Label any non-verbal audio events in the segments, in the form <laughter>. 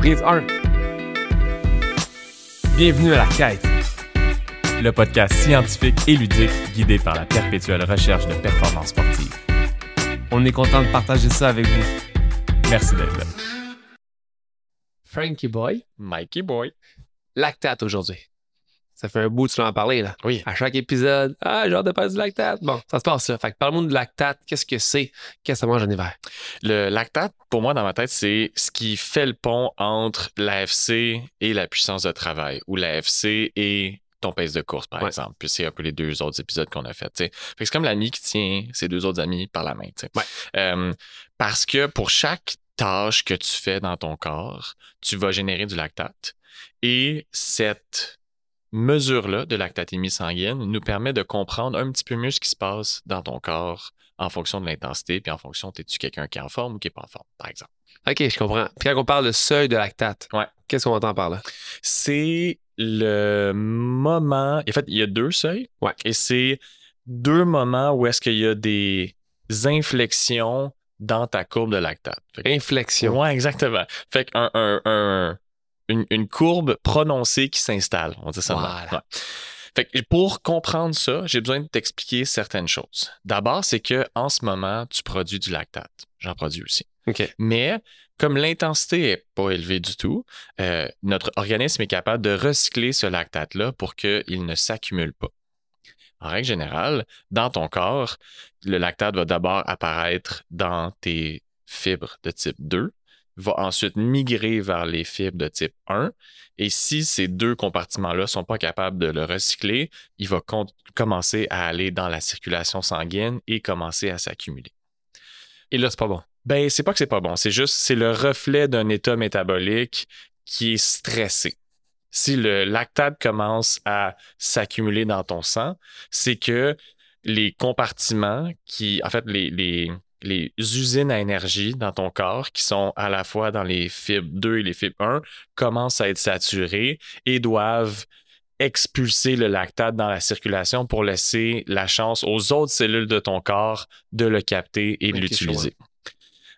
Prise 1. Bienvenue à la quête. Le podcast scientifique et ludique guidé par la perpétuelle recherche de performance sportive. On est content de partager ça avec vous. Merci d'être là. Frankie Boy, Mikey Boy. lactate aujourd'hui. Ça fait un bout que tu en parler, là. Oui. À chaque épisode, ah, j'ai hâte de parler du lactate. Bon, ça se passe ça. Fait que parle-moi de lactate. Qu'est-ce que c'est? Qu'est-ce que ça mange en hiver? Le lactate, pour moi, dans ma tête, c'est ce qui fait le pont entre l'AFC et la puissance de travail, ou l'AFC et ton pace de course, par Ouais. exemple. Puis c'est un peu les deux autres épisodes qu'on a fait. Fait que c'est comme l'ami qui tient ses deux autres amis par la main. Ouais. Euh, parce que pour chaque tâche que tu fais dans ton corps, tu vas générer du lactate. Et cette mesure-là de lactatémie sanguine nous permet de comprendre un petit peu mieux ce qui se passe dans ton corps en fonction de l'intensité, puis en fonction, es-tu quelqu'un qui est en forme ou qui n'est pas en forme, par exemple. OK, je comprends. Puis quand on parle de seuil de lactate, Ouais. qu'est-ce qu'on entend par là? C'est le moment. En fait, il y a deux seuils. Ouais. Et c'est deux moments où est-ce qu'il y a des inflexions dans ta courbe de lactate. Que- Inflexion. Ouais, exactement. Fait qu'un un- un- une, une courbe prononcée qui s'installe. On dit ça. Voilà. Ouais. Fait que pour comprendre ça, j'ai besoin de t'expliquer certaines choses. D'abord, c'est que en ce moment, tu produis du lactate. J'en produis aussi. Mais comme l'intensité n'est pas élevée du tout, euh, notre organisme est capable de recycler ce lactate-là pour qu'il ne s'accumule pas. En règle générale, dans ton corps, le lactate va d'abord apparaître dans tes fibres de type 2, va ensuite migrer vers les fibres de type 1. Et si ces deux compartiments-là ne sont pas capables de le recycler, il va commencer à aller dans la circulation sanguine et commencer à s'accumuler. Et là, c'est pas bon. Ben, c'est pas que c'est pas bon, c'est juste c'est le reflet d'un état métabolique qui est stressé. Si le lactate commence à s'accumuler dans ton sang, c'est que les compartiments qui, en fait, les, les, les usines à énergie dans ton corps, qui sont à la fois dans les fibres 2 et les fibres 1, commencent à être saturés et doivent expulser le lactate dans la circulation pour laisser la chance aux autres cellules de ton corps de le capter et de l'utiliser.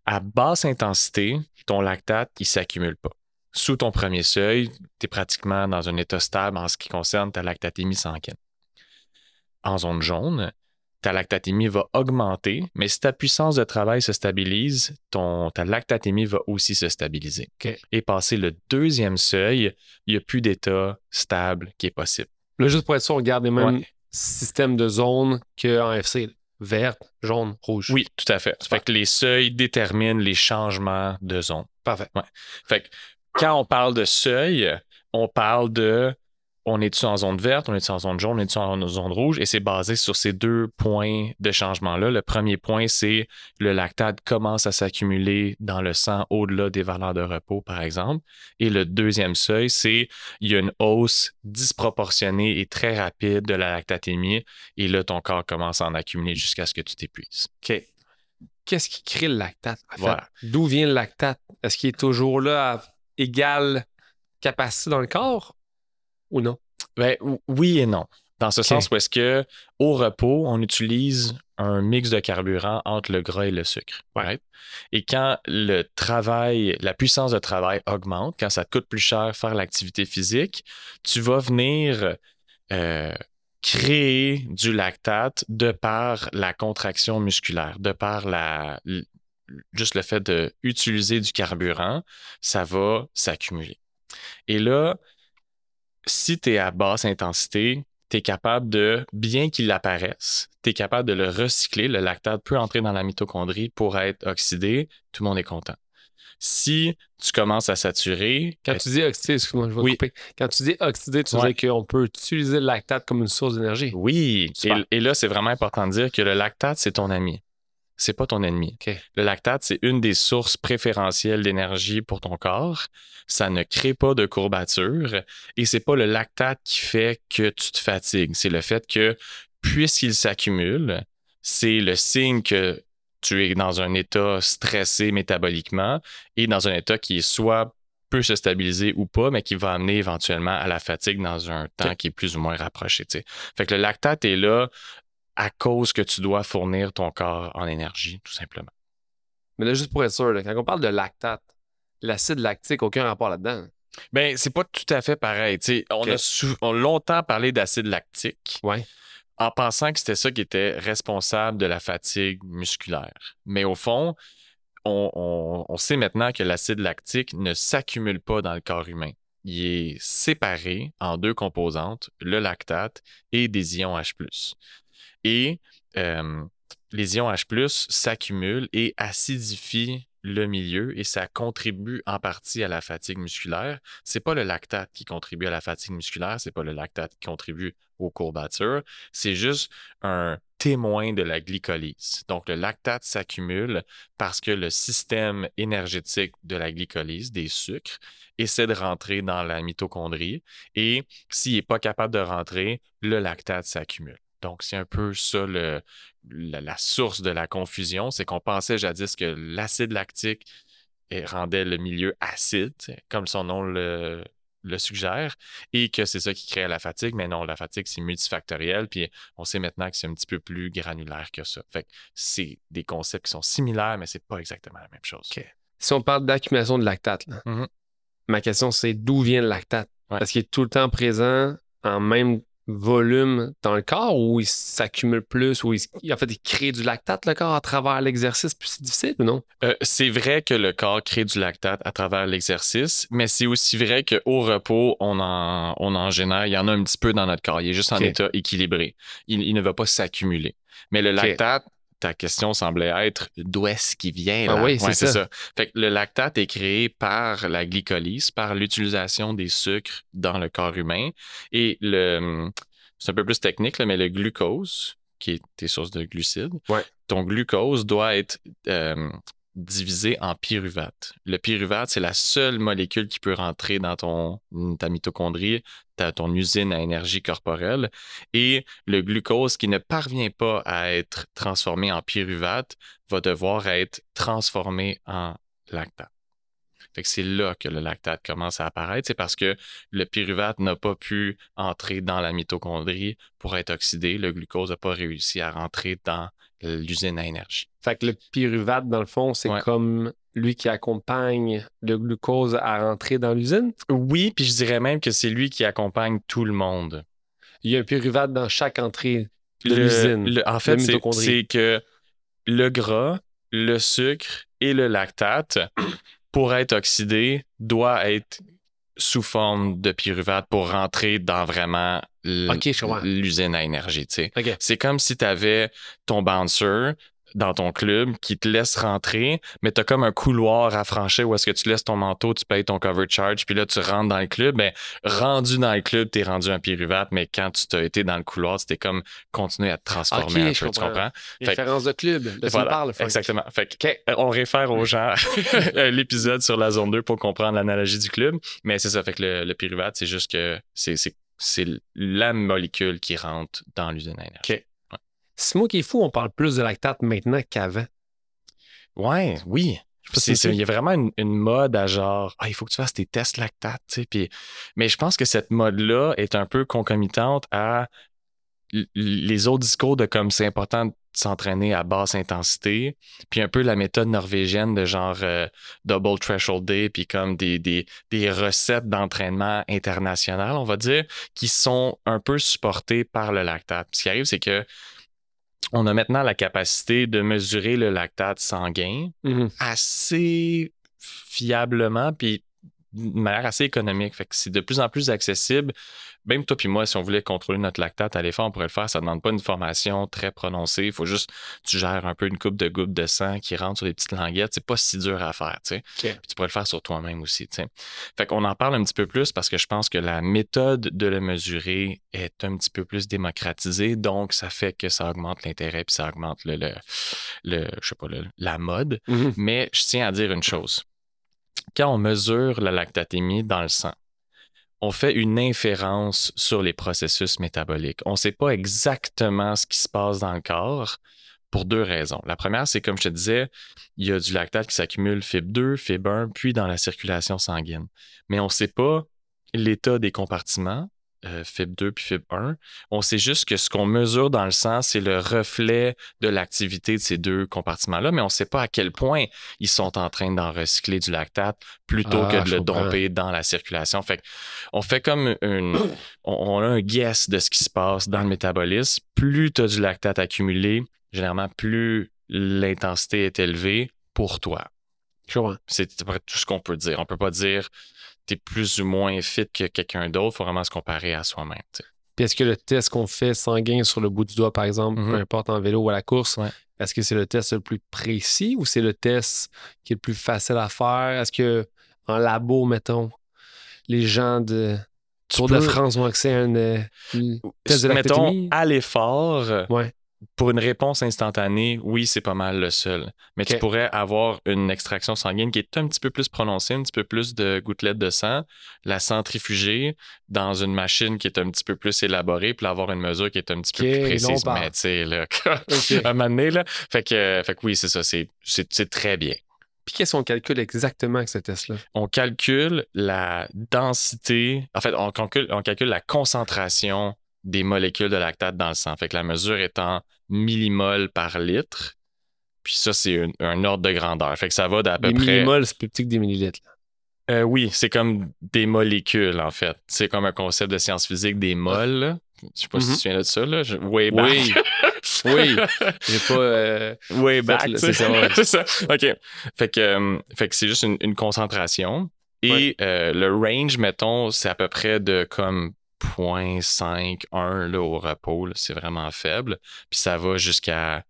À basse intensité, ton lactate, il s'accumule pas. Sous ton premier seuil, tu es pratiquement dans un état stable en ce qui concerne ta lactatémie sanguine. En zone jaune, ta lactatémie va augmenter, mais si ta puissance de travail se stabilise, ton, ta lactatémie va aussi se stabiliser. Et passer le deuxième seuil, il n'y a plus d'état stable qui est possible. Là, juste pour être sûr, on garde les mêmes Ouais. systèmes de zones qu'en FC. Verte, jaune, rouge. Oui, tout à fait. Super. Fait que les seuils déterminent les changements de zone. Parfait. Fait que quand on parle de seuil, on parle de on est-tu en zone verte, on est-tu en zone jaune, on est-tu en zone rouge, et c'est basé sur ces deux points de changement-là. Le premier point, c'est le lactate commence à s'accumuler dans le sang au-delà des valeurs de repos, par exemple. Et le deuxième seuil, c'est il y a une hausse disproportionnée et très rapide de la lactatémie, et là, ton corps commence à en accumuler jusqu'à ce que tu t'épuises. OK. Qu'est-ce qui crée le lactate? En fait? Voilà. D'où vient le lactate? Est-ce qu'il est toujours là à égale capacité dans le corps? Ou non? Ben, ou- oui et non. Dans ce sens où est-ce que au repos, on utilise un mix de carburant entre le gras et le sucre. Ouais. right? Et quand le travail, la puissance de travail augmente, quand ça te coûte plus cher faire l'activité physique, tu vas venir euh, créer du lactate de par la contraction musculaire, de par la, juste le fait d'utiliser du carburant, ça va s'accumuler. Et là, si tu es à basse intensité, tu es capable de, bien qu'il apparaisse, tu es capable de le recycler. Le lactate peut entrer dans la mitochondrie pour être oxydé. Tout le monde est content. Si tu commences à saturer, Quand tu dis oxydé, excuse-moi, je vais Oui. couper. Quand tu dis oxydé, tu Ouais. dire qu'on peut utiliser le lactate comme une source d'énergie. oui, et là, c'est vraiment important de dire que le lactate, c'est ton ami. C'est pas ton ennemi. Le lactate, c'est une des sources préférentielles d'énergie pour ton corps. Ça ne crée pas de courbature et c'est pas le lactate qui fait que tu te fatigues. C'est le fait que, puisqu'il s'accumule, c'est le signe que tu es dans un état stressé métaboliquement et dans un état qui est soit peut se stabiliser ou pas, mais qui va amener éventuellement à la fatigue dans un temps qui est plus ou moins rapproché. Fait que le lactate est là à cause que tu dois fournir ton corps en énergie, tout simplement. Mais là, juste pour être sûr, là, quand on parle de lactate, l'acide lactique, aucun rapport là-dedans. Ben, c'est pas tout à fait pareil. on a sou- on a longtemps parlé d'acide lactique Ouais. en pensant que c'était ça qui était responsable de la fatigue musculaire. Mais au fond, on, on- on sait maintenant que l'acide lactique ne s'accumule pas dans le corps humain. Il est séparé en deux composantes, le lactate et des ions H+. Et euh, les ions H+, s'accumulent et acidifient le milieu et ça contribue en partie à la fatigue musculaire. C'est pas le lactate qui contribue à la fatigue musculaire, c'est pas le lactate qui contribue aux courbatures, c'est juste un témoin de la glycolyse. Donc le lactate s'accumule parce que le système énergétique de la glycolyse, des sucres, essaie de rentrer dans la mitochondrie et s'il n'est pas capable de rentrer, le lactate s'accumule. Donc, c'est un peu ça le- la, la source de la confusion. C'est qu'on pensait jadis que l'acide lactique rendait le milieu acide, comme son nom le, le suggère, et que c'est ça qui crée la fatigue. Mais non, la fatigue, c'est multifactoriel. Puis on sait maintenant que c'est un petit peu plus granulaire que ça. Fait que c'est des concepts qui sont similaires, mais c'est pas exactement la même chose. Si on parle d'accumulation de lactate, là, Mhm. ma question c'est d'où vient le lactate? Ouais. Est-ce qu'il est tout le temps présent en même volume dans le corps ou il s'accumule plus ou il, en fait il crée du lactate le corps à travers l'exercice? Puis c'est difficile ou non? Euh, c'est vrai que le corps crée du lactate à travers l'exercice, mais c'est aussi vrai qu'au repos, on en, on en génère. Il y en a un petit peu dans notre corps. Il est juste en état équilibré. Il, il ne va pas s'accumuler. Mais le lactate, ta question semblait être d'où est-ce qu'il vient? Ah là? oui, c'est Ouais, ça. Fait que le lactate est créé par la glycolyse, par l'utilisation des sucres dans le corps humain. Et le, c'est un peu plus technique, là, mais le glucose, qui est tes sources de glucides, Ouais. ton glucose doit être euh, divisé en pyruvate. Le pyruvate, c'est la seule molécule qui peut rentrer dans ton, ta mitochondrie, ta, ton usine à énergie corporelle. Et le glucose qui ne parvient pas à être transformé en pyruvate va devoir être transformé en lactate. C'est là que le lactate commence à apparaître. C'est parce que le pyruvate n'a pas pu entrer dans la mitochondrie pour être oxydé. Le glucose n'a pas réussi à rentrer dans l'usine à énergie. Fait que le pyruvate, dans le fond, c'est Ouais. comme lui qui accompagne le glucose à rentrer dans l'usine? Oui, puis je dirais même que c'est lui qui accompagne tout le monde. Il y a un pyruvate dans chaque entrée de l'usine. en fait, c'est que le gras, le sucre et le lactate, pour être oxydé, doit être sous forme de pyruvate pour rentrer dans vraiment l'usine à énergie. C'est comme si tu avais ton bouncer dans ton club qui te laisse rentrer, mais tu as comme un couloir à franchir où est-ce que tu laisses ton manteau, tu payes ton cover charge, puis là, tu rentres dans le club. Ben, rendu dans le club, tu es rendu un pyruvate, mais quand tu t'as été dans le couloir, c'était comme continuer à te transformer Ok, un peu, tu comprends. comprends? Fait Référence de club. Me Voilà, parles, Frank. Exactement. Fait que, on réfère aux gens <laughs> <laughs> l'épisode sur la zone 2 pour comprendre l'analogie du club. Mais c'est ça. Fait que le, le pyruvate, c'est juste que c'est, c'est, c'est la molécule qui rentre dans l'usine à énergie. OK. C'est moi qui est fou, on parle plus de lactate maintenant qu'avant. Ouais, oui. Il y a vraiment une, une mode à genre, ah, il faut que tu fasses tes tests lactate, tu sais. Puis, mais je pense que cette mode-là est un peu concomitante à les autres discours de comme c'est important de s'entraîner à basse intensité, puis un peu la méthode norvégienne de genre euh, double threshold day, puis comme des, des, des recettes d'entraînement internationales, on va dire, qui sont un peu supportées par le lactate. Ce qui arrive, c'est que on a maintenant la capacité de mesurer le lactate sanguin Mhm. assez fiablement, puis de manière assez économique. Fait que c'est de plus en plus accessible. Même toi puis moi, si on voulait contrôler notre lactate à l'effort, on pourrait le faire. Ça ne demande pas une formation très prononcée. Il faut juste tu gères un peu une coupe de gouttes de sang qui rentre sur des petites languettes. C'est pas si dur à faire, tu sais. Puis tu pourrais le faire sur toi-même aussi, tu sais. Fait qu'on en parle un petit peu plus parce que je pense que la méthode de le mesurer est un petit peu plus démocratisée. Donc, ça fait que ça augmente l'intérêt puis ça augmente le, le, le- je sais pas, le- la mode. Mhm. Mais je tiens à dire une chose. Quand on mesure la lactatémie dans le sang, on fait une inférence sur les processus métaboliques. On ne sait pas exactement ce qui se passe dans le corps pour deux raisons. La première, c'est comme je te disais, il y a du lactate qui s'accumule fibre 2, fibre 1, puis dans la circulation sanguine. Mais on ne sait pas l'état des compartiments euh, fibre 2 puis fibre 1. On sait juste que ce qu'on mesure dans le sang, c'est le reflet de l'activité de ces deux compartiments-là, mais on ne sait pas à quel point ils sont en train d'en recycler du lactate plutôt que Ah, de le domper dans la circulation. Fait on fait comme une. <clears throat> On, a un guess de ce qui se passe dans le métabolisme. Plus tu as du lactate accumulé, généralement, plus l'intensité est élevée pour toi. C'est à peu près tout ce qu'on peut dire. On peut pas dire tu es plus ou moins fit que quelqu'un d'autre. Il faut vraiment se comparer à soi-même. Puis est-ce que le test qu'on fait sanguin sur le bout du doigt, par exemple, peu importe en vélo ou à la course, Ouais. est-ce que c'est le test le plus précis ou c'est le test qui est le plus facile à faire? Est-ce que en labo, mettons, les gens de Tour de France ont accès à une, euh, test de Mettons, à l'effort, Ouais. Pour une réponse instantanée, oui, c'est pas mal le seul. Mais tu pourrais avoir une extraction sanguine qui est un petit peu plus prononcée, un petit peu plus de gouttelettes de sang, la centrifuger dans une machine qui est un petit peu plus élaborée, puis avoir une mesure qui est un petit peu plus précise. Mais tu sais, là, <laughs> un moment donné, là. Fait que, fait que oui, c'est ça, c'est- c'est c'est très bien. Puis qu'est-ce qu'on calcule exactement avec ce test-là? on calcule la densité, en fait, on calcule, on calcule la concentration des molécules de lactate dans le sang. Fait que la mesure est en millimoles par litre. Puis ça, c'est un, ordre de grandeur. Fait que ça va d'à peu Des près. millimoles, c'est plus petit que des millilitres. Euh, oui, c'est comme des molécules, en fait. C'est comme un concept de sciences physiques, des moles. Je sais pas si tu te souviens de ça, là. Je- Way back. Oui. Oui. J'ai pas. euh, Way back, c'est ça, ouais. <laughs> Ça. OK. Fait que, euh, fait que c'est juste une, une concentration. Et Ouais. le range, mettons, c'est à peu près de comme 0.5, 1 là, au repos. C'est vraiment faible. Puis ça va jusqu'à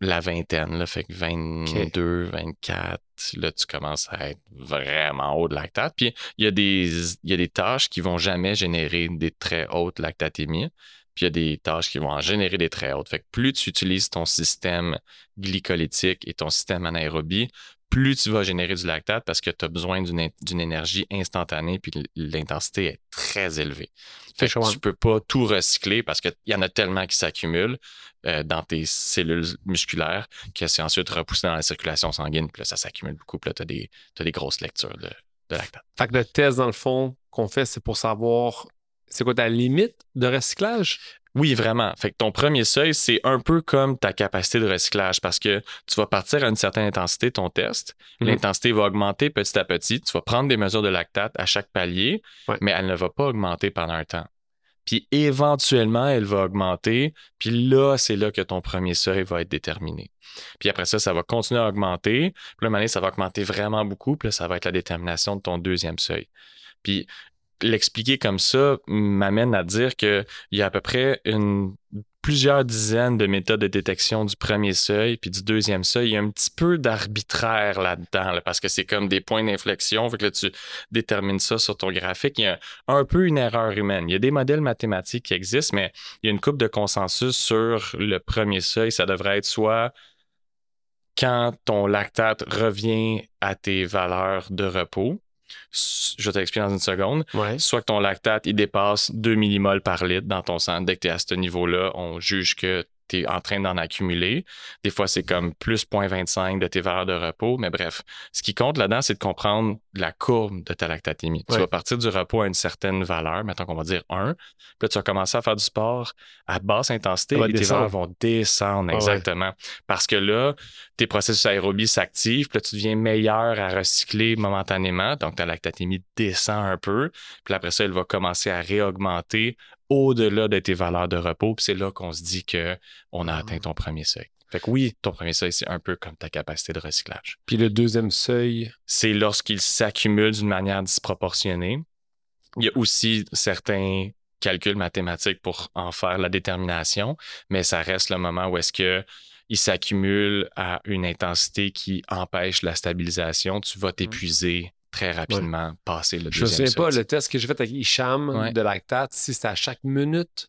la vingtaine. Là, fait que 22, 24, là, tu commences à être vraiment haut de lactate. Puis il y, a des- il y a des tâches qui vont jamais générer des très hautes lactatémies. Puis il y a des tâches qui vont en générer des très hautes. Fait que plus tu utilises ton système glycolytique et ton système anaérobie, plus tu vas générer du lactate parce que tu as besoin d'une énergie instantanée puis l'intensité est très élevée. Fait que tu peux pas tout recycler parce qu'il y en a tellement qui s'accumulent euh, dans tes cellules musculaires que c'est ensuite repoussé dans la circulation sanguine. Puis là, ça s'accumule beaucoup. Puis là, tu as des grosses lectures de, de lactate. Fait que le test, dans le fond, qu'on fait, c'est pour savoir c'est quoi ta limite de recyclage? Oui, vraiment. Fait que ton premier seuil, c'est un peu comme ta capacité de recyclage parce que tu vas partir à une certaine intensité ton test. Mhm. L'intensité va augmenter petit à petit. Tu vas prendre des mesures de lactate à chaque palier, Ouais. mais elle ne va pas augmenter pendant un temps. Puis éventuellement, elle va augmenter. Puis là, c'est là que ton premier seuil va être déterminé. Puis après ça, ça va continuer à augmenter. Puis là, ça va augmenter vraiment beaucoup. Puis là, ça va être la détermination de ton deuxième seuil. Puis l'expliquer comme ça m'amène à dire qu'il y a à peu près plusieurs dizaines de méthodes de détection du premier seuil puis du deuxième seuil. Il y a un petit peu d'arbitraire là-dedans là, parce que c'est comme des points d'inflexion. Fait que là, tu détermines ça sur ton graphique. Il y a un, un peu une erreur humaine. Il y a des modèles mathématiques qui existent, mais il y a une coupe de consensus sur le premier seuil. Ça devrait être soit quand ton lactate revient à tes valeurs de repos. Je vais t'expliquer dans une seconde Ouais. soit que ton lactate, il dépasse 2 millimoles par litre dans ton sang. Dès que tu es à ce niveau-là, on juge que tu es en train d'en accumuler. Des fois, c'est comme plus 0.25 de tes valeurs de repos. Mais bref, ce qui compte là-dedans, c'est de comprendre la courbe de ta lactatémie. Tu vas partir du repos à une certaine valeur, mettons qu'on va dire 1. Puis là, tu vas commencer à faire du sport à basse intensité et tes valeurs vont descendre. Ah ouais. exactement. Parce que là, tes processus aérobies s'activent, puis là, tu deviens meilleur à recycler momentanément. Donc, ta lactatémie descend un peu. Puis après ça, elle va commencer à réaugmenter au-delà de tes valeurs de repos. Puis c'est là qu'on se dit qu'on a Ah. atteint ton premier seuil. Fait que oui, ton premier seuil, c'est un peu comme ta capacité de recyclage. Puis le deuxième seuil, C'est lorsqu'il s'accumule d'une manière disproportionnée. Il y a aussi certains calculs mathématiques pour en faire la détermination, mais ça reste le moment où est-ce que il s'accumule à une intensité qui empêche la stabilisation. Tu vas t'épuiser très rapidement, passer le je me deuxième souviens pas, seuil. le test que j'ai fait avec Hicham Ouais. de lactate, si c'était à chaque minute,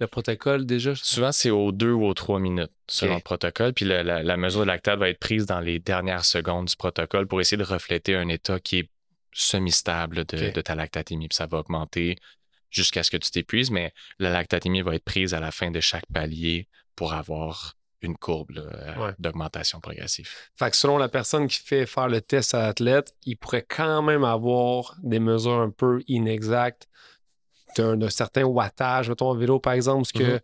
le protocole déjà. Souvent, c'est aux deux ou aux trois minutes selon le protocole. Puis la, la- la mesure de lactate va être prise dans les dernières secondes du protocole pour essayer de refléter un état qui est semi-stable de, de ta lactatémie. Puis ça va augmenter jusqu'à ce que tu t'épuises, mais la lactatémie va être prise à la fin de chaque palier pour avoir une courbe euh, Ouais. d'augmentation progressive. Fait que selon la personne qui fait faire le test à l'athlète, il pourrait quand même avoir des mesures un peu inexactes tu as un, un certain wattage, mettons en vélo par exemple, parce que Mhm.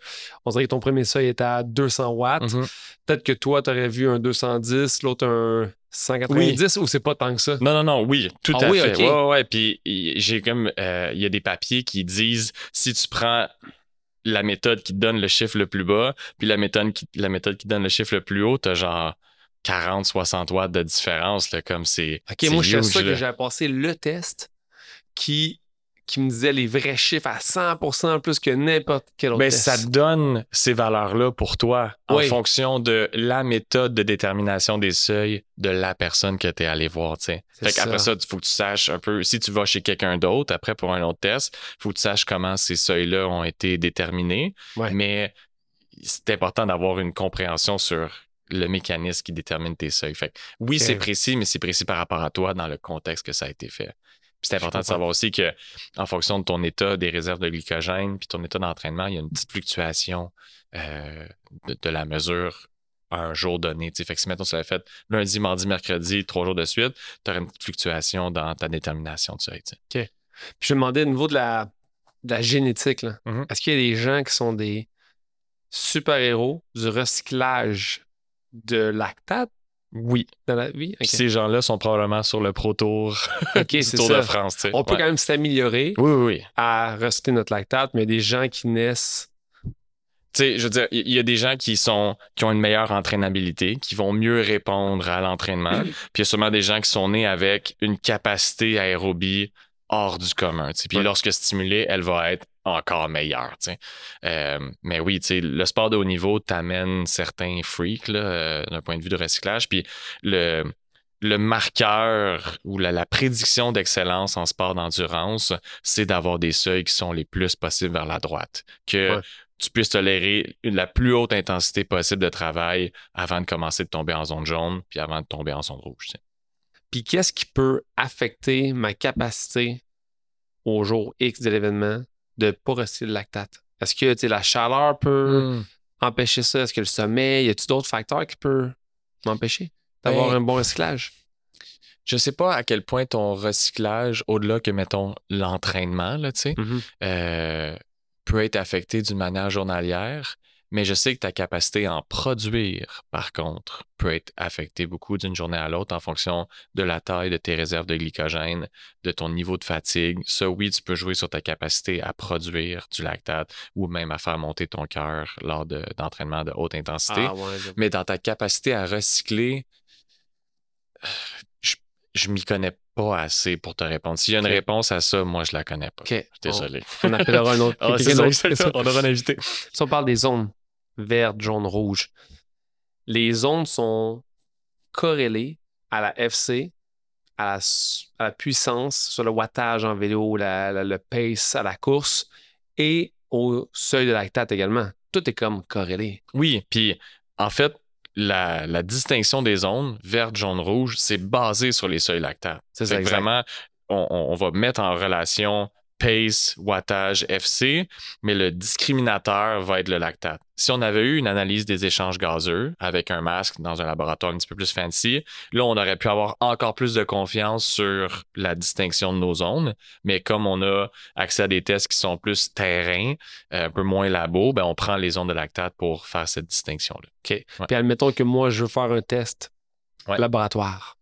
on dirait que ton premier seuil était à 200 watts. Mhm. Peut-être que toi, tu aurais vu un 210, l'autre un 190, ou c'est pas tant que ça? Non, non, non, oui, tout Ah à oui, fait. ok. Ouais, ouais. Puis j'ai comme, euh, il y a des papiers qui disent si tu prends la méthode qui te donne le chiffre le plus bas, puis la méthode qui, la méthode qui donne le chiffre le plus haut, t'as genre 40, 60 watts de différence, là, comme c'est. OK, moi, je suis huge, sûr que j'avais passé le test qui, qui me disait les vrais chiffres à 100% plus que n'importe quel autre test. ça te donne ces valeurs-là pour toi en fonction de la méthode de détermination des seuils de la personne que tu es allé voir. Fait qu'après ça. ça, il faut que tu saches un peu, si tu vas chez quelqu'un d'autre, après pour un autre test, il faut que tu saches comment ces seuils-là ont été déterminés. Ouais. Mais c'est important d'avoir une compréhension sur le mécanisme qui détermine tes seuils. Fait que oui, c'est précis, mais c'est précis par rapport à toi dans le contexte que ça a été fait. C'est important de savoir aussi que en fonction de ton état des réserves de glycogène puis ton état d'entraînement, il y a une petite fluctuation euh, de, de la mesure à un jour donné. tu sais. Fait que si maintenant tu l'avais fait lundi, mardi, mercredi, trois jours de suite, tu aurais une petite fluctuation dans ta détermination tu sais. Puis je me demandais au niveau de la, de la génétique, Mhm. est-ce qu'il y a des gens qui sont des super-héros du recyclage de lactate Oui. ces gens-là sont probablement sur le Pro <laughs> <laughs> Tour, du ça. de France. tu sais. On peut Ouais. quand même s'améliorer Oui, oui, oui. à recycler notre lactate, mais il y a des gens qui naissent Tu sais, je veux dire, il y, y a des gens qui sont qui ont une meilleure entraînabilité, qui vont mieux répondre à l'entraînement. Puis il y a sûrement des gens qui sont nés avec une capacité aérobie hors du commun. tu sais. Puis Ouais. lorsque stimulée, elle va être encore sais. Euh, mais oui, le sport de haut niveau t'amène certains freaks là, euh, d'un point de vue de recyclage. Puis le, le marqueur ou la, la prédiction d'excellence en sport d'endurance, c'est d'avoir des seuils qui sont les plus possibles vers la droite. Que Ouais. tu puisses tolérer la plus haute intensité possible de travail avant de commencer de tomber en zone jaune, puis avant de tomber en zone rouge. Puis qu'est-ce qui peut affecter ma capacité au jour X de l'événement? De ne pas recycler le lactate? Est-ce que la chaleur peut empêcher ça? Est-ce que le sommeil? Y a-t-il d'autres facteurs qui peuvent m'empêcher d'avoir Ben, un bon recyclage? Je sais pas à quel point ton recyclage, au-delà que, mettons, l'entraînement, là, tu sais, Mhm. euh, peut être affecté d'une manière journalière, mais je sais que ta capacité à en produire, par contre, peut être affectée beaucoup d'une journée à l'autre en fonction de la taille de tes réserves de glycogène, de ton niveau de fatigue. Ça, oui, tu peux jouer sur ta capacité à produire du lactate ou même à faire monter ton cœur lors de- d'entraînements de haute intensité. Ah ouais, je- Mais dans ta capacité à recycler, je, je m'y connais pas assez pour te répondre. S'il y a une réponse à ça, moi, je la connais pas. OK. Je suis désolé. On, on appellera un autre. <laughs> Ah, ça. On aura un invité. Si on parle des zones vertes, jaunes, rouges, les zones sont corrélées à la FC, à la, s- à la puissance sur le wattage en vélo, la- la- le pace à la course et au seuil de lactate également. Tout est comme corrélé. Oui, puis en fait, la, la distinction des zones, verte, jaune, rouge, c'est basé sur les seuils lactates. C'est vraiment, on va mettre en relation pace, wattage, FC, mais le discriminateur va être le lactate. Si on avait eu une analyse des échanges gazeux avec un masque dans un laboratoire un petit peu plus fancy, là, on aurait pu avoir encore plus de confiance sur la distinction de nos zones. Mais comme on a accès à des tests qui sont plus terrain, euh, un peu moins labo, ben, on prend les zones de lactate pour faire cette distinction-là. Puis admettons que moi, je veux faire un test Ouais. laboratoire.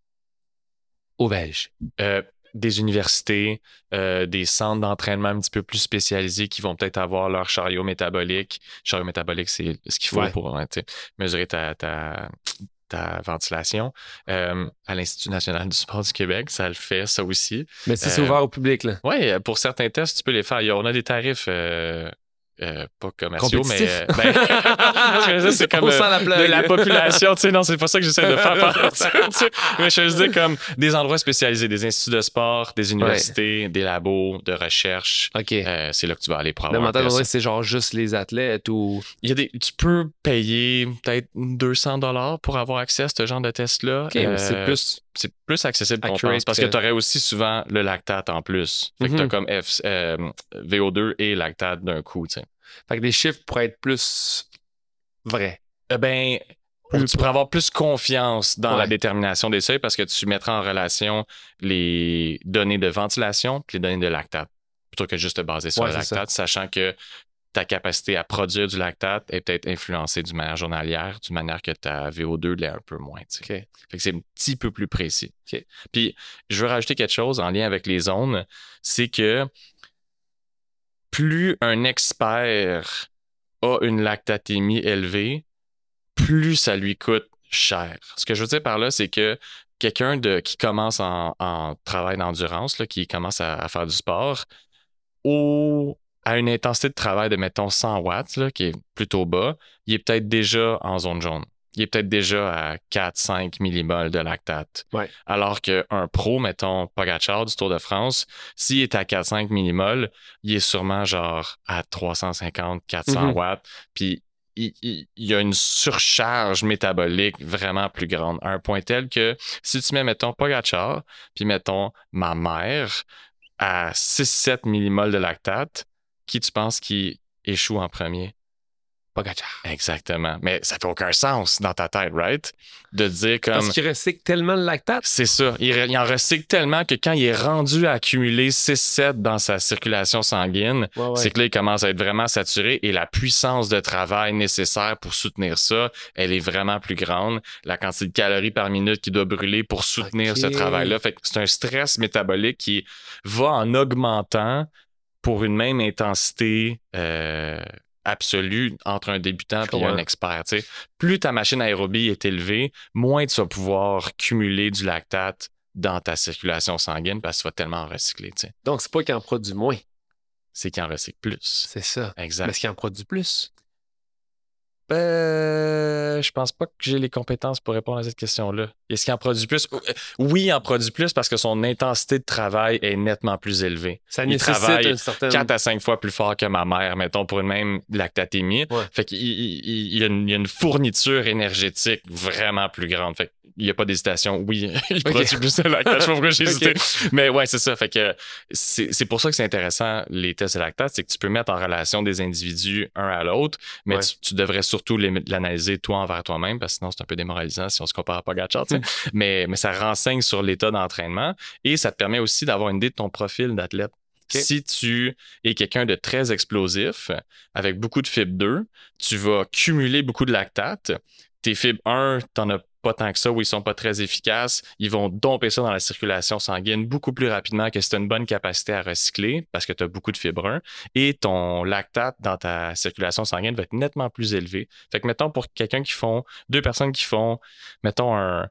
Vais-je? Euh, des universités, euh, des centres d'entraînement un petit peu plus spécialisés qui vont peut-être avoir leur chariot métabolique. Chariot métabolique, c'est ce qu'il faut Ouais. pour hein, mesurer ta, ta, ta ventilation. Euh, à l'Institut national du sport du Québec, ça le fait, ça aussi. Mais si c'est Euh, ouvert au public, là. Oui, pour certains tests, tu peux les faire. On a des tarifs euh, pas commerciaux, mais euh, ben, <laughs> c'est <laughs> comme On euh, la de la population. Tu sais, non, c'est pas ça que j'essaie de faire. <laughs> par- tu sais. mais je veux dire comme des endroits spécialisés, des instituts de sport, des universités, des labos de recherche. OK. Euh, c'est là que tu vas aller dirait que c'est genre juste les athlètes ou. Il y a des, tu peux payer peut-être 200 dollars pour avoir accès à ce genre de test-là. OK, mais c'est plus. c'est plus accessible qu'on pense parce que tu aurais aussi souvent le lactate en plus. Fait que tu as Mhm. comme F, euh, VO2 et lactate d'un coup. tu sais. Fait que les chiffres pourraient être plus vrais. Eh ben, Plus tu pourrais avoir plus confiance dans Ouais. la détermination des seuils parce que tu mettras en relation les données de ventilation et les données de lactate. plutôt que juste te baser sur Ouais, le ça. lactate, sachant que ta capacité à produire du lactate est peut-être influencée d'une manière journalière, d'une manière que ta VO2 l'est un peu moins. tu sais. OK. Fait que c'est un petit peu plus précis. Puis, je veux rajouter quelque chose en lien avec les zones, c'est que plus un expert a une lactatémie élevée, plus ça lui coûte cher. Ce que je veux dire par là, c'est que quelqu'un qui commence en, travail d'endurance, qui commence à, faire du sport, au, à une intensité de travail de, mettons, 100 watts, qui est plutôt bas, il est peut-être déjà en zone jaune. Il est peut-être déjà à 4-5 millimoles de lactate. Ouais. Alors qu'un pro, mettons, Pogacar du Tour de France, s'il est à 4-5 millimoles, il est sûrement genre à 350-400 Mhm. watts. Puis il, il- il y a une surcharge métabolique vraiment plus grande, à un point tel que si tu mets, mettons, Pogacar, puis mettons ma mère à 6-7 millimoles de lactate, qui tu penses qui échoue en premier? Pogacar. Exactement. Mais ça fait aucun sens dans ta tête, right? De dire comme. Parce qu'il recycle tellement le lactate. C'est ça. Il, re- il en recycle tellement que quand il est rendu à accumuler 6-7 dans sa circulation sanguine, Ouais, ouais. c'est que là, il commence à être vraiment saturé et la puissance de travail nécessaire pour soutenir ça, elle est vraiment plus grande. La quantité de calories par minute qu'il doit brûler pour soutenir ce travail-là. Fait que c'est un stress métabolique qui va en augmentant pour une même intensité euh, absolue entre un débutant et un expert. Plus ta machine aérobie est élevée, moins tu vas pouvoir cumuler du lactate dans ta circulation sanguine parce que tu vas tellement en recycler. Donc, c'est pas qu'il en produit moins. C'est qu'il en recycle plus. C'est ça. Exact. Est-ce qu'il en produit plus? Euh, je pense pas que j'ai les compétences pour répondre à cette question-là. Est-ce qu'il en produit plus? Euh, Oui, il en produit plus parce que son intensité de travail est nettement plus élevée. Ça Il nécessite travaille certaine. 4 à 5 fois plus fort que ma mère, mettons, pour une même lactatémie. Ouais. Fait qu'il il- y, a une- il y a une fourniture énergétique vraiment plus grande. Fait qu'il n'y a pas d'hésitation. Oui, <laughs> il produit plus de lactate. Je sais pas pourquoi j'ai hésité. Mais ouais, c'est ça. Fait que c'est pour ça que c'est intéressant, les tests de lactate, c'est que tu peux mettre en relation des individus un à l'autre, mais Ouais. tu, tu devrais surtout l'analyser toi envers toi-même, parce que sinon c'est un peu démoralisant si on se compare à Pogacar. <laughs> mais, mais ça renseigne sur l'état d'entraînement et ça te permet aussi d'avoir une idée de ton profil d'athlète. Si tu es quelqu'un de très explosif, avec beaucoup de fibre 2, tu vas cumuler beaucoup de lactate. Tes fibres 1, tu n'en as tant que ça ou ils sont pas très efficaces. Ils vont domper ça dans la circulation sanguine beaucoup plus rapidement que si tu as une bonne capacité à recycler parce que tu as beaucoup de fibre 1 et ton lactate dans ta circulation sanguine va être nettement plus élevé. Fait que mettons pour quelqu'un qui font, deux personnes qui font, mettons un,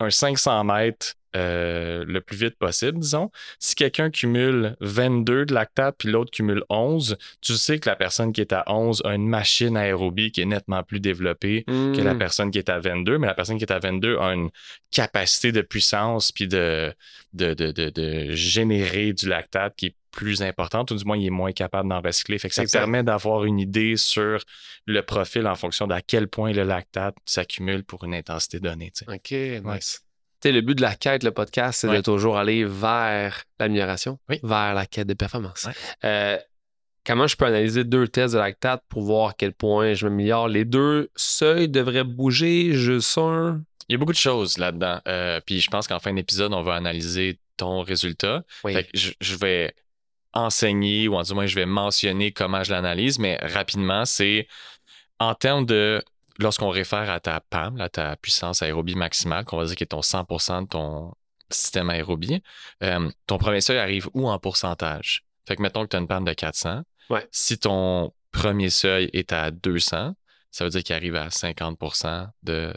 un 500 mètres euh, le plus vite possible, disons. Si quelqu'un cumule 22 de lactate puis l'autre cumule 11, tu sais que la personne qui est à 11 a une machine aérobie qui est nettement plus développée que la Hmm. personne qui est à 22, mais la personne qui est à 22 a une capacité de puissance puis de, de, de, de, de générer du lactate qui est plus importante, ou du moins il est moins capable d'en recycler. Fait que ça Exact. permet d'avoir une idée sur le profil en fonction d'à quel point le lactate s'accumule pour une intensité donnée. OK, nice. Sais, le but de la quête, le podcast, c'est de toujours aller vers l'amélioration, Oui. vers la quête de performance. Ouais. Euh, comment je peux analyser deux tests de lactate pour voir à quel point je m'améliore? Les deux seuils devraient bouger, juste un? Il y a beaucoup de choses là-dedans. Euh, puis je pense qu'en fin d'épisode, on va analyser ton résultat. Oui. Fait que je, je vais enseigner, ou en du moins, je vais mentionner comment je l'analyse, mais rapidement, c'est en termes de. Lorsqu'on réfère à ta PAM, à ta puissance aérobie maximale, qu'on va dire qui est ton 100% de ton système aérobie, euh, ton premier seuil arrive où en pourcentage? Fait que mettons que tu as une PAM de 400. Ouais. Si ton premier seuil est à 200, ça veut dire qu'il arrive à 50% de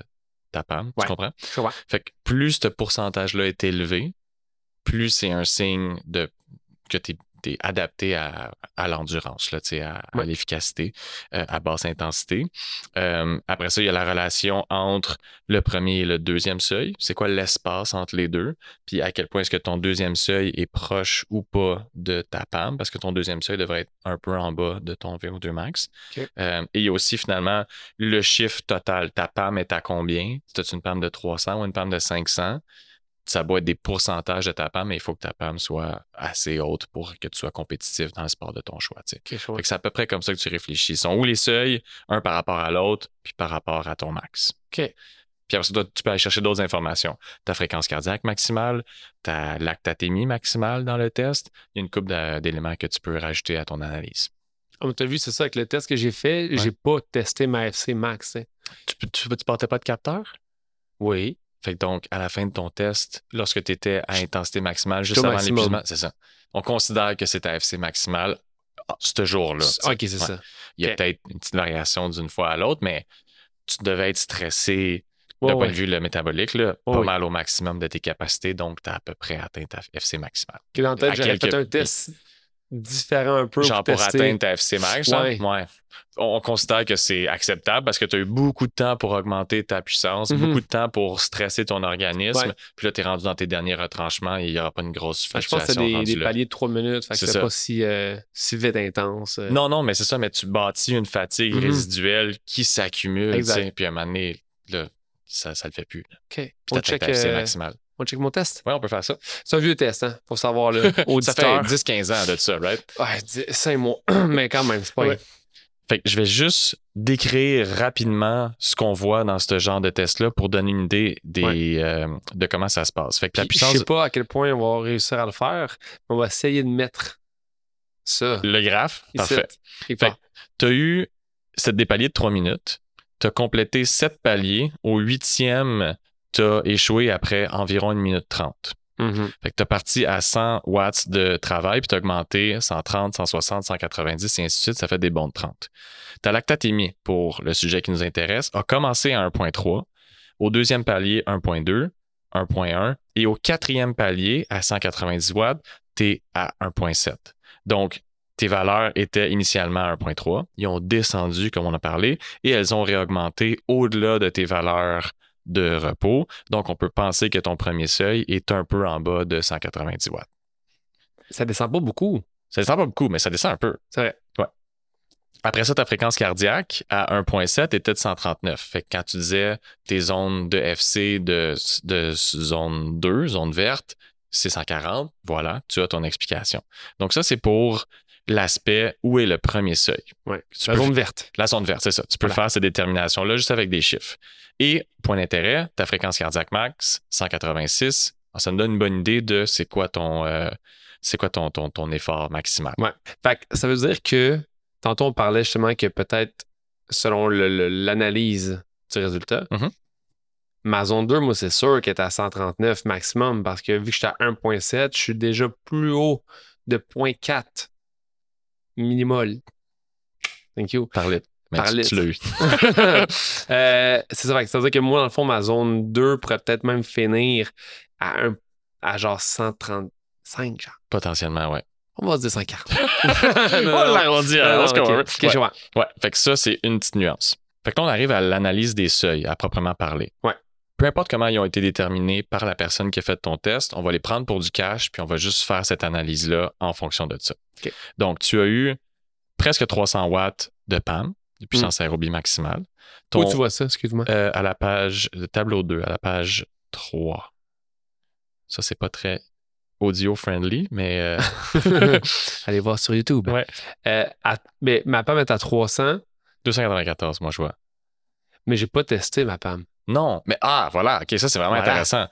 ta PAM. Ouais. Tu comprends? Comprends. Fait que plus ce pourcentage-là est élevé, plus c'est un signe de que tu es, adapté à, à l'endurance, là, à, l'efficacité, euh, à basse intensité. Euh, après ça, il y a la relation entre le premier et le deuxième seuil. C'est quoi l'espace entre les deux? Puis à quel point est-ce que ton deuxième seuil est proche ou pas de ta PAM? Parce que ton deuxième seuil devrait être un peu en bas de ton VO2 max. Euh, et il y a aussi finalement le chiffre total. Ta PAM est à combien? Si tu as une PAM de 300 ou une PAM de 500, ça doit être des pourcentages de ta PAM, mais il faut que ta PAM soit assez haute pour que tu sois compétitif dans le sport de ton choix. c'est à peu près comme ça que tu réfléchis. Ils sont où les seuils? Un par rapport à l'autre, puis par rapport à ton max. OK. Puis après ça, tu peux aller chercher d'autres informations. Ta fréquence cardiaque maximale, ta lactatémie maximale dans le test. Il y a une couple de- d'éléments que tu peux rajouter à ton analyse. Comme tu as vu, c'est ça, avec le test que j'ai fait, j'ai pas testé ma FC max. hein. Tu, tu, tu portais pas de capteur? Oui. Fait que donc, à la fin de ton test, lorsque tu étais à intensité maximale, juste avant l'épuisement, c'est ça. On considère que c'est ta FC maximale ah, ce jour-là. Ok, c'est Ouais. ça. Il y a peut-être une petite variation d'une fois à l'autre, mais tu devais être stressé d'un point ouais. de vue le métabolique, là, pas oui. mal au maximum de tes capacités, donc tu as à peu près atteint ta FC maximale. Que dans tête, j'avais fait un test différent un peu. Genre pour atteindre ta FC max? Ouais. Ouais. On, on considère que c'est acceptable parce que tu as eu beaucoup de temps pour augmenter ta puissance, Mhm. beaucoup de temps pour stresser ton organisme. Ouais. Puis là, tu es rendu dans tes derniers retranchements et il n'y aura pas une grosse que Je pense que c'est fluctuation des, paliers de 3 minutes. Fait que C'est pas si, euh, si vite intense. euh. Non, non, mais c'est ça, mais tu bâtis une fatigue Mhm. résiduelle qui s'accumule, puis à un moment donné, là, ça ne le fait plus. là. OK. Puis On check, ta FC euh, maximale. On check mon test? Ouais, on peut faire ça. C'est un vieux test, hein? Faut savoir, là. <laughs> Ça fait 10-15 ans de ça, right? Ouais, 5 mois. <clears throat> Mais quand même, c'est pas Ouais. grave. Fait que je vais juste décrire rapidement ce qu'on voit dans ce genre de test-là pour donner une idée des, euh, de comment ça se passe. Fait que la Puis, puissance, Je sais pas à quel point on va réussir à le faire, mais on va essayer de mettre ça. le graphe, parfait. Fait part. Tu as eu cette des paliers de 3 minutes. Tu as complété 7 paliers. Au huitième, tu as échoué après environ une minute 30. Mhm. Fait que tu as parti à 100 watts de travail, puis tu as augmenté 130, 160, 190 et ainsi de suite. Ça fait des bons de 30. Ta lactatémie, pour le sujet qui nous intéresse, a commencé à 1.3. Au deuxième palier, 1.2, 1.1. Et au quatrième palier, à 190 watts, tu es à 1.7. Donc, tes valeurs étaient initialement à 1.3. Ils ont descendu, comme on a parlé, et elles ont réaugmenté au-delà de tes valeurs de repos. Donc, on peut penser que ton premier seuil est un peu en bas de 190 watts. Ça descend pas beaucoup. Ça descend pas beaucoup, mais ça descend un peu. C'est vrai. Après ça, ta fréquence cardiaque à 1.7 était de 139. Fait que quand tu disais tes zones de FC de, de zone 2, zone verte, c'est 140, voilà, tu as ton explication. Donc ça, c'est pour l'aspect où est le premier seuil? Ouais. La peux- zone verte. La zone verte, c'est ça. Tu peux Voilà. faire ces déterminations-là juste avec des chiffres. Et, point d'intérêt, ta fréquence cardiaque max, 186, ça nous donne une bonne idée de c'est quoi ton, euh, c'est quoi ton, ton, ton effort maximal. Ouais. Fait que ça veut dire que tantôt on parlait justement que peut-être selon l'analyse du résultat, Mhm. ma zone 2, moi, c'est sûr qu'elle est à 139 maximum parce que vu que j'étais à 1.7, je suis déjà plus haut de 0.4 millimol. Thank you. Par litre. Mais Par tu- l'as eu. <laughs> Euh, c'est ça, ça veut dire que moi, dans le fond, ma zone 2 pourrait peut-être même finir à, un, à genre 135, genre. Potentiellement, ouais. On va se dire 140. On l'arrondit à Non, non, ce qu'on ok, veut. ok, Ouais. fait que ça, c'est une petite nuance. Fait que là, on arrive à l'analyse des seuils, à proprement parler. Ouais. Peu importe comment ils ont été déterminés par la personne qui a fait ton test, on va les prendre pour du cash, puis on va juste faire cette analyse-là en fonction de ça. Donc, tu as eu presque 300 watts de PAM, de puissance aérobie maximale. Ton- Où tu vois ça, excuse-moi? euh, à la page, le tableau 2, à la page 3. Ça, c'est pas très audio-friendly, mais euh, <laughs> <laughs> Allez voir sur YouTube. Ouais. Euh, à- mais ma PAM est à 300, 294, moi, je vois. mais j'ai pas testé ma PAM. Non, mais ah, voilà, ok, ça c'est vraiment Voilà. intéressant.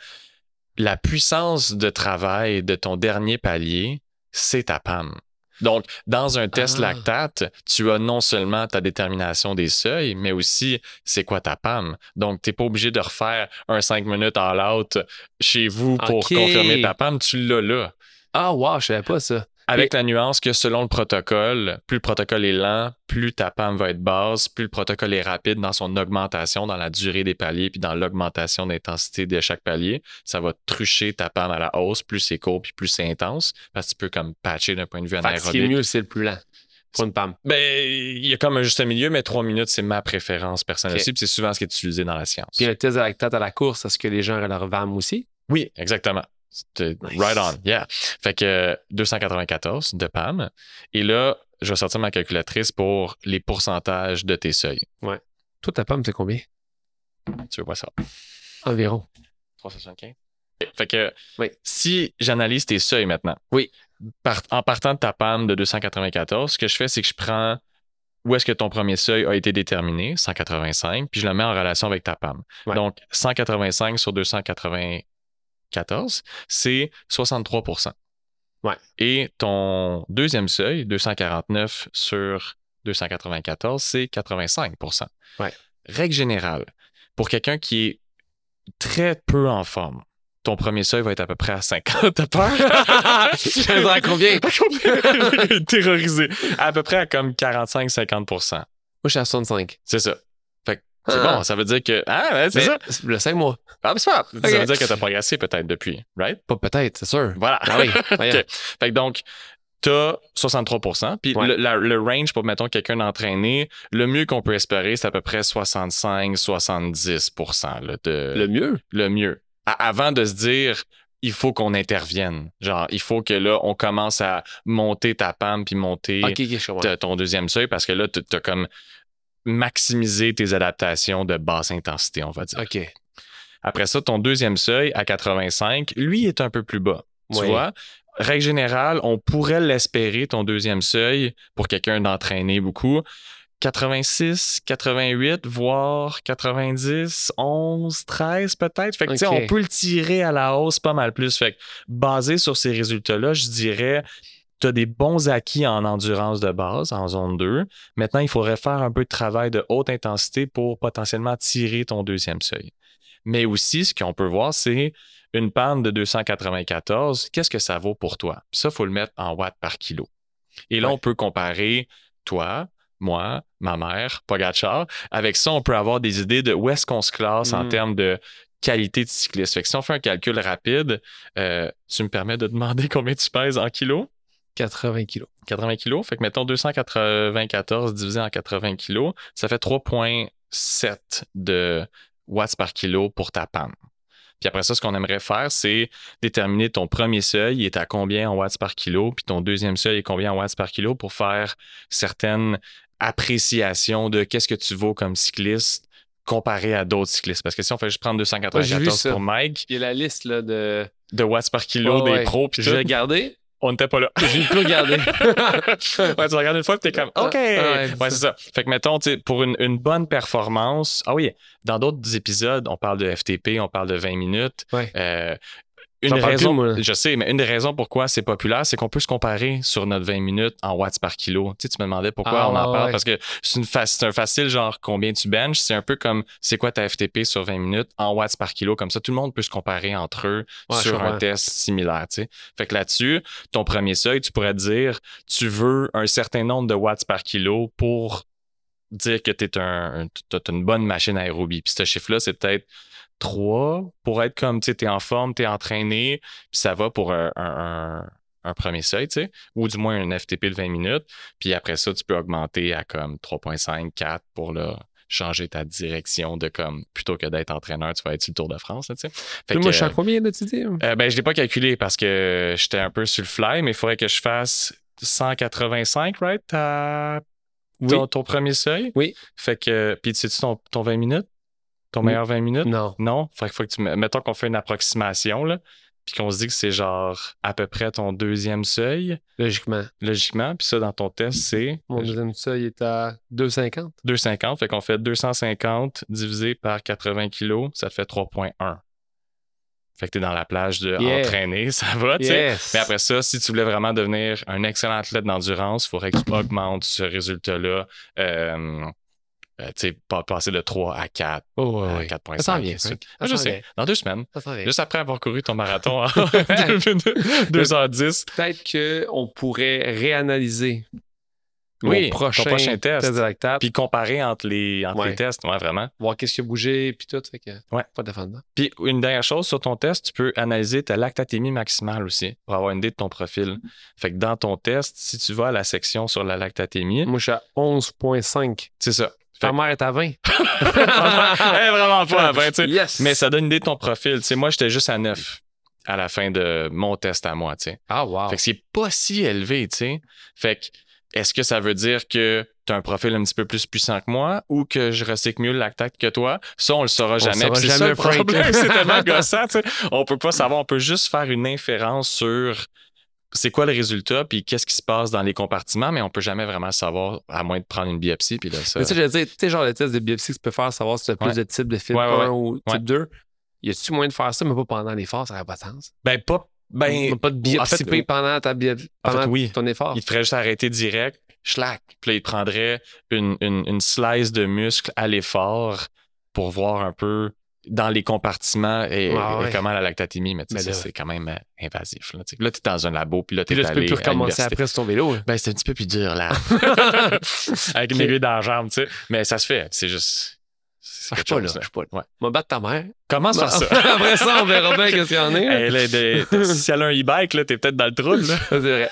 La puissance de travail de ton dernier palier, c'est ta PAM. Donc, dans un test Ah. lactate, tu as non seulement ta détermination des seuils, mais aussi c'est quoi ta PAM. Donc, tu n'es pas obligé de refaire un 5 minutes all out chez vous pour confirmer ta PAM, tu l'as là. Ah, wow, je savais pas ça. Avec la nuance que selon le protocole, plus le protocole est lent, plus ta PAM va être basse, plus le protocole est rapide dans son augmentation, dans la durée des paliers, puis dans l'augmentation d'intensité de chaque palier, ça va trucher ta PAM à la hausse, plus c'est court, puis plus c'est intense, parce que tu peux comme patcher d'un point de vue Fait que ce qui est anaérobique. mieux, c'est le plus lent. Pour une PAM. Ben, il y a comme un juste milieu, mais trois minutes, c'est ma préférence personnelle Ok. aussi, puis c'est souvent ce qui est utilisé dans la science. Puis le test de lactate à la course, est-ce que les gens auraient leur VAM aussi? Oui, exactement. C'était Nice. Right on, yeah. Fait que euh, 294 de PAM. Et là, je vais sortir ma calculatrice pour les pourcentages de tes seuils. Toi, ta PAM, c'est combien? Tu veux voir ça? Environ. 375. Fait que Oui. si j'analyse tes seuils maintenant, Oui. par- en partant de ta PAM de 294, ce que je fais, c'est que je prends où est-ce que ton premier seuil a été déterminé, 185, puis je le mets en relation avec ta PAM. Ouais. Donc, 185 sur 294, c'est 63 Ouais. Et ton deuxième seuil, 249 sur 294, c'est 85 Ouais. Règle générale, pour quelqu'un qui est très peu en forme, ton premier seuil va être à peu près à 50. T'as peur? à combien? <laughs> Terrorisé. À peu près à comme 45-50% Moi, je suis à 65. C'est ça. C'est Ah. bon, ça veut dire que. Ah, ouais, c'est ça. Le 5 mois. Ah, mais c'est pas. Ça veut dire que t'as progressé peut-être depuis, right? Pas peut-être, c'est sûr. Voilà. Ah oui. <laughs> Fait que donc, t'as 63% Puis Ouais. le, la- le range pour, mettons, quelqu'un d'entraîné, le mieux qu'on peut espérer, c'est à peu près 65-70 là, de, Le mieux? le mieux. Avant de se dire, il faut qu'on intervienne. Genre, il faut que là, on commence à monter ta PAM puis monter ton deuxième seuil parce que là, tu as comme maximisé tes adaptations de basse intensité, on va dire. Ok. Après ça, ton deuxième seuil à 85, lui est un peu plus bas. Tu Oui. vois? Règle générale, on pourrait l'espérer, ton deuxième seuil, pour quelqu'un d'entraîné beaucoup. 86, 88, voire 90, 11, 13 peut-être. Fait que, tu sais, Ok. on peut le tirer à la hausse pas mal plus. Fait que, basé sur ces résultats-là, je dirais, tu as des bons acquis en endurance de base, en zone 2. Maintenant, il faudrait faire un peu de travail de haute intensité pour potentiellement tirer ton deuxième seuil. Mais aussi, ce qu'on peut voir, c'est une panne de 294. Qu'est-ce que ça vaut pour toi? Ça, il faut le mettre en watts par kilo. Et là, Ouais. on peut comparer toi, moi, ma mère, Pogachar. Avec ça, on peut avoir des idées de où est-ce qu'on se classe en Mm. termes de qualité de cycliste. Fait que si on fait un calcul rapide, euh, tu me permets de demander <laughs> combien tu pèses en kilos? 80 kilos. 80 kilos. Fait que mettons 294 divisé en 80 kilos, ça fait 3,7 de watts par kilo pour ta panne. Puis après ça, ce qu'on aimerait faire, c'est déterminer ton premier seuil, il est à combien en watts par kilo, puis ton deuxième seuil est combien en watts par kilo pour faire certaines appréciations de qu'est-ce que tu vaux comme cycliste comparé à d'autres cyclistes. Parce que si on fait juste prendre Ouais, j'ai 294 vu ça. pour Mike, Il y a la liste là, de. de watts par kilo Ouais, des ouais. pros, puis Je l'ai tout, regardé. On n'était pas là. <laughs> J'ai plus regardé. <laughs> ouais, tu regardes une fois, puis t'es comme, OK. Ah, ouais, c'est ça. Fait que, mettons, pour une, une bonne performance, ah oui, dans d'autres épisodes, on parle de FTP, on parle de 20 minutes. Ouais. Euh, une raison, plus, moi. je sais, mais une des raisons pourquoi c'est populaire, c'est qu'on peut se comparer sur notre 20 minutes en watts par kilo. Tu sais, tu me demandais pourquoi Ah, on en ouais, parle, parce que c'est, une fa- c'est un facile genre combien tu benches. C'est un peu comme c'est quoi ta FTP sur 20 minutes en watts par kilo. Comme ça, tout le monde peut se comparer entre eux Ouais, sur un test similaire. Tu sais. Fait que là-dessus, ton premier seuil, tu pourrais dire, tu veux un certain nombre de watts par kilo pour dire que tu es un, une bonne machine aérobie. Puis ce chiffre-là, c'est peut-être 3 pour être comme, tu sais, t'es en forme, t'es entraîné, puis ça va pour un, un- un- un premier seuil, tu sais, ou du moins un FTP de 20 minutes. Puis après ça, tu peux augmenter à comme 3.5, 4 pour là, changer ta direction de comme, plutôt que d'être entraîneur, tu vas être sur le Tour de France, tu sais. Moi, je suis à combien là, tu dis? euh, ben, je l'ai pas calculé parce que j'étais un peu sur le fly, mais il faudrait que je fasse 185, right? Oui. Ton, ton premier seuil? Oui. Fait que, puis tu sais-tu ton, ton 20 minutes? Ton meilleur 20 minutes? Non. Non? Fait que faut que tu me- mettons qu'on fait une approximation, là, puis qu'on se dit que c'est genre à peu près ton deuxième seuil, Logiquement. logiquement, puis ça, dans ton test, c'est Mon deuxième seuil est à 2,50. 250. Fait qu'on fait 250 divisé par 80 kilos, ça te fait 3.1. Fait que t'es dans la plage de Yeah. entraîner, <laughs> ça va, tu sais. Yes. Mais après ça, si tu voulais vraiment devenir un excellent athlète d'endurance, il faudrait que tu augmentes ce résultat-là. Euh, euh, tu sais, pas passer de 3 à 4, Oh, ouais, à ouais. 4.5. Ça s'en vient. Ça je sais. vient. Dans deux semaines. Ça s'en vient. Juste après avoir couru ton marathon <laughs> en 2 minutes, 210. Peut-être qu'on pourrait réanalyser mon Oui, prochain, ton prochain test. de lactate, Puis comparer entre les, entre Ouais. les tests, ouais, vraiment. voir qu'est-ce qui a bougé, puis tout. Fait que, Ouais. Pas de défendre. Puis une dernière chose, sur ton test, tu peux analyser ta lactatémie maximale aussi pour avoir une idée de ton profil. Fait que dans ton test, si tu vas à la section sur la lactatémie, Moi, je suis à 11,5. c'est ça. Fait Ta mère est à 20. <laughs> Eh, vraiment pas à 20, tu sais. Yes. Mais ça donne une idée de ton profil. Tu sais, moi, j'étais juste à 9 à la fin de mon test à moi, tu sais. Ah, wow. Fait que c'est pas si élevé, tu sais. Fait que est-ce que ça veut dire que tu as un profil un petit peu plus puissant que moi ou que je recycle mieux le lactate que toi? Ça, on le saura jamais. saura c'est ça jamais, le problème. <laughs> c'est tellement <laughs> gossant, tu sais. On peut pas savoir. On peut juste faire une inférence sur c'est quoi le résultat, puis qu'est-ce qui se passe dans les compartiments, mais on peut jamais vraiment savoir, à moins de prendre une biopsie, puis là, ça... Mais ça, je veux dire, tu sais, genre le test de biopsie que tu peux faire, savoir si tu as plus Ouais. de type de fibre Ouais, ouais, 1 ou type Ouais. 2. Y a-tu moyen de faire ça, mais pas pendant l'effort, ça n'aurait pas de sens? Ben, pas... Ben, pas de biopsie en fait, pendant, ta biopsie, en fait, pendant oui. ton effort. il te ferait juste arrêter direct, schlac, puis là, il te prendrait une, une, une slice de muscle à l'effort pour voir un peu dans les compartiments et, Ah ouais. et comment la lactatémie, mais tu sais, Mais ça, c'est quand même euh, invasif. Là, tu t'es dans un labo, puis là, t'es Puis là, tu peux allé plus recommencer après sur ton vélo. là. Ben, c'est un petit peu plus dur, là. <laughs> Avec une aiguille dans la jambe, tu sais. Mais ça se fait. C'est juste. C'est Ah, Je suis pas là, je suis pas là. Ouais. Va battre ta mère. Commence par ça. <laughs> Après ça, on verra bien qu'est-ce qu'il y en a. Hey, là, de- si elle a un e-bike, là, t'es peut-être dans le trouble. <laughs> C'est vrai.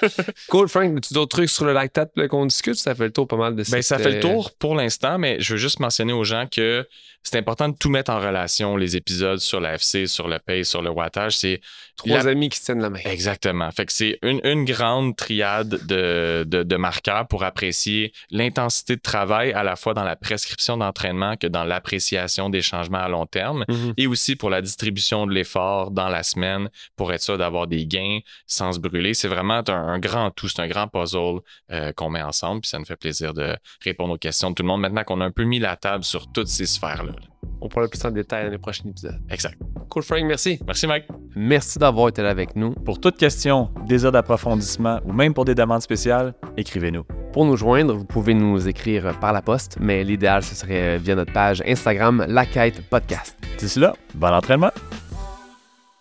Cool, Frank, as-tu d'autres trucs sur le lactate qu'on discute? Ça fait le tour pas mal de Ben, ça fait le euh, tour pour l'instant, mais je veux juste mentionner aux gens que c'est important de tout mettre en relation, les épisodes sur la FC, sur le pace, sur le wattage. C'est Trois la- amis qui se tiennent la main. Exactement. Fait que c'est une, une grande triade de, de, de marqueurs pour apprécier l'intensité de travail à la fois dans la prescription d'entraînement que dans l'appréciation des changements à long terme Mhm. et aussi pour la distribution de l'effort dans la semaine pour être sûr d'avoir des gains sans se brûler. C'est vraiment un, grand tout, c'est un grand puzzle euh, qu'on met ensemble. Puis ça nous fait plaisir de répondre aux questions de tout le monde maintenant qu'on a un peu mis la table sur toutes ces sphères-là. On pourra plus en détail dans les prochains épisodes. Exact. Cool, Frank, merci. Merci, Mike. Merci d'avoir été là avec nous. Pour toute question, désir d'approfondissement ou même pour des demandes spéciales, écrivez-nous. Pour nous joindre, vous pouvez nous écrire par la poste, mais l'idéal, ce serait via notre page Instagram La Quête Podcast. D'ici là, bon entraînement!